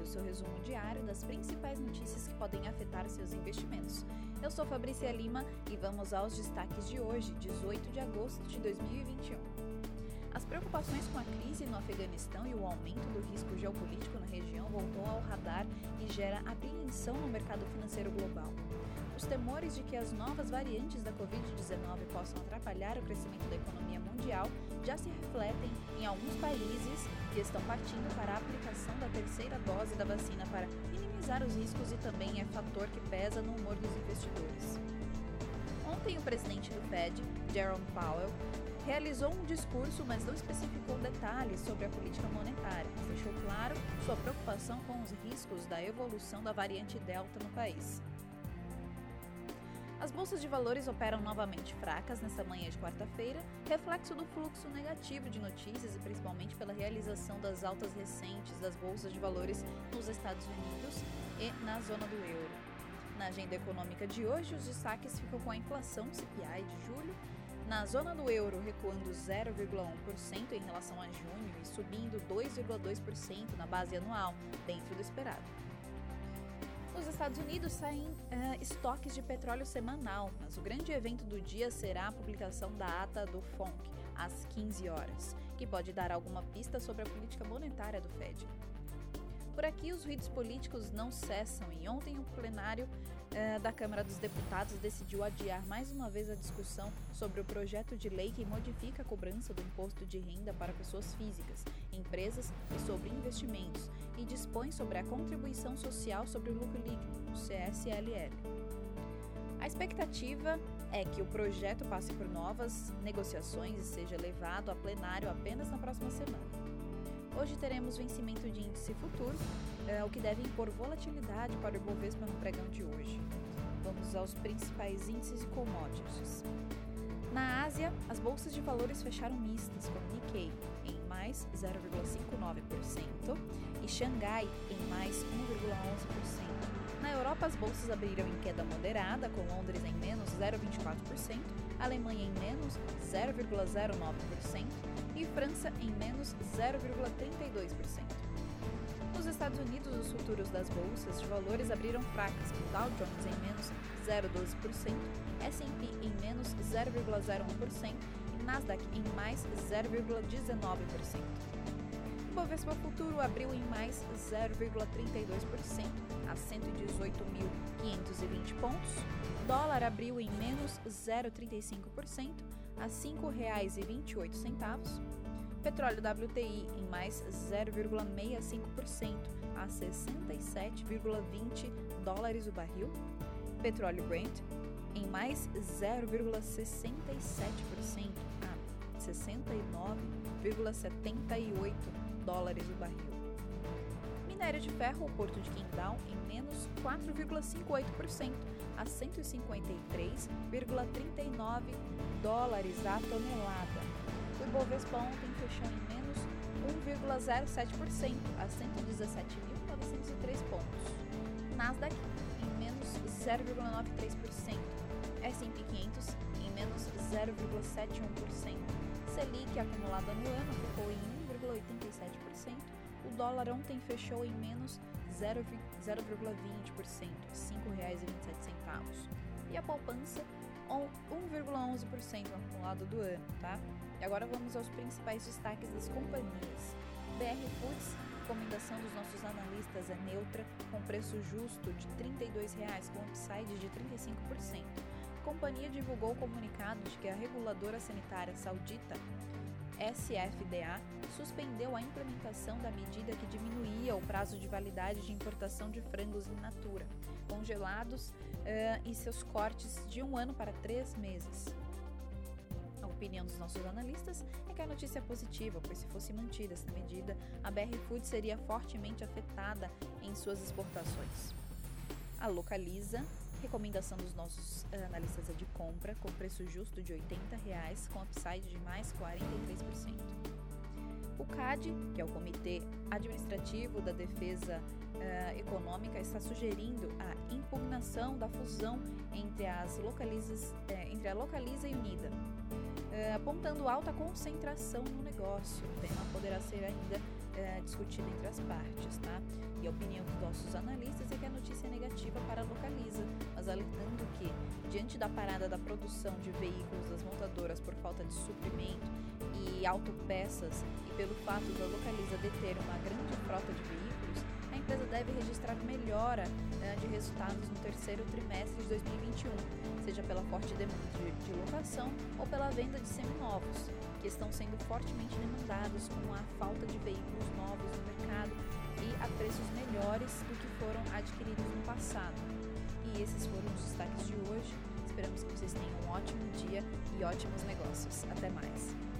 O seu resumo diário das principais notícias que podem afetar seus investimentos. Eu sou Fabrícia Lima e vamos aos destaques de hoje, 18 de agosto de 2021. As preocupações com a crise no Afeganistão e o aumento do risco geopolítico na região voltou ao radar e gera apreensão no mercado financeiro global. Os temores de que as novas variantes da Covid-19 possam atrapalhar o crescimento da economia mundial já se refletem em alguns países que estão partindo para a aplicação da terceira dose da vacina para minimizar os riscos e também é fator que pesa no humor dos investidores. Ontem, o presidente do Fed, Jerome Powell, realizou um discurso, mas não especificou detalhes sobre a política monetária. Deixou claro sua preocupação com os riscos da evolução da variante Delta no país. As bolsas de valores operam novamente fracas nesta manhã de quarta-feira, reflexo do fluxo negativo de notícias e principalmente pela realização das altas recentes das bolsas de valores nos Estados Unidos e na zona do euro. Na agenda econômica de hoje, os destaques ficam com a inflação CPI de julho, na zona do euro recuando 0,1% em relação a junho e subindo 2,2% na base anual, dentro do esperado. Nos Estados Unidos saem uh, estoques de petróleo semanal, mas o grande evento do dia será a publicação da ata do FONC, às 15 horas, que pode dar alguma pista sobre a política monetária do Fed. Por aqui, os ruídos políticos não cessam e ontem o plenário eh, da Câmara dos Deputados decidiu adiar mais uma vez a discussão sobre o projeto de lei que modifica a cobrança do imposto de renda para pessoas físicas, empresas e sobre investimentos e dispõe sobre a contribuição social sobre o lucro líquido, o CSLL. A expectativa é que o projeto passe por novas negociações e seja levado a plenário apenas na próxima semana. Hoje teremos vencimento de índice futuro, é, o que deve impor volatilidade para o Ibovespa no pregão de hoje. Vamos aos principais índices e commodities. Na Ásia, as bolsas de valores fecharam mistas, com Nikkei em mais 0,59% e Xangai em mais 1,11%. Na Europa, as bolsas abriram em queda moderada, com Londres em menos 0,24%, Alemanha em menos 0,09%, e França em menos 0,32%. Nos Estados Unidos, os futuros das bolsas de valores abriram fracas, com Dow Jones em menos 0,12%, S&P em menos 0,01% e Nasdaq em mais 0,19%. O Bovespa Futuro abriu em mais 0,32% a 118.520 pontos. Dólar abriu em menos 0,35% a R$ 5,28. Petróleo WTI em mais 0,65% a 67,20 dólares o barril. Petróleo Brent em mais 0,67% a 69,78 dólares o barril. Minério de ferro, o Porto de Qingdao em menos 4,58% a 153,39 dólares a tonelada. O Ibovespa ontem fechou em menos 1,07% a 117.903 pontos. Nasdaq em menos 0,93%. S&P 500 em menos 0,71%. Selic acumulada no ano ficou em 1,87%. O dólar ontem fechou em menos 0,20%, R$ 5,27. E a poupança 1,11% no acumulado do ano, tá? E agora vamos aos principais destaques das companhias. BR Foods, recomendação dos nossos analistas é neutra, com preço justo de R$ 32,00 com upside de 35%. Companhia divulgou o comunicado de que a reguladora sanitária saudita SFDA suspendeu a implementação da medida que diminuía o prazo de validade de importação de frangos in natura, congelados uh, e seus cortes de um ano para três meses. A opinião dos nossos analistas é que a notícia é positiva, pois se fosse mantida essa medida, a BR Food seria fortemente afetada em suas exportações. A Localiza recomendação dos nossos eh, analistas de compra, com preço justo de 80 reais, com upside de mais 43%. O CAD, que é o Comitê Administrativo da Defesa uh, Econômica, está sugerindo a impugnação da fusão entre, as localizas, uh, entre a Localiza e Unida, uh, apontando alta concentração no negócio. O tema poderá ser discutida entre as partes, tá? E a opinião dos nossos analistas é que a notícia é negativa para a Localiza, mas alertando que, diante da parada da produção de veículos das montadoras por falta de suprimento e autopeças e pelo fato da Localiza deter uma grande frota de veículos, a empresa deve registrar melhora né, de resultados no terceiro trimestre de 2021, seja pela forte demanda de, de locação ou pela venda de seminovos, que estão sendo fortemente demandados com a falta de veículos novos no mercado e a preços melhores do que foram adquiridos no passado. E esses foram os destaques de hoje. Esperamos que vocês tenham um ótimo dia e ótimos negócios. Até mais!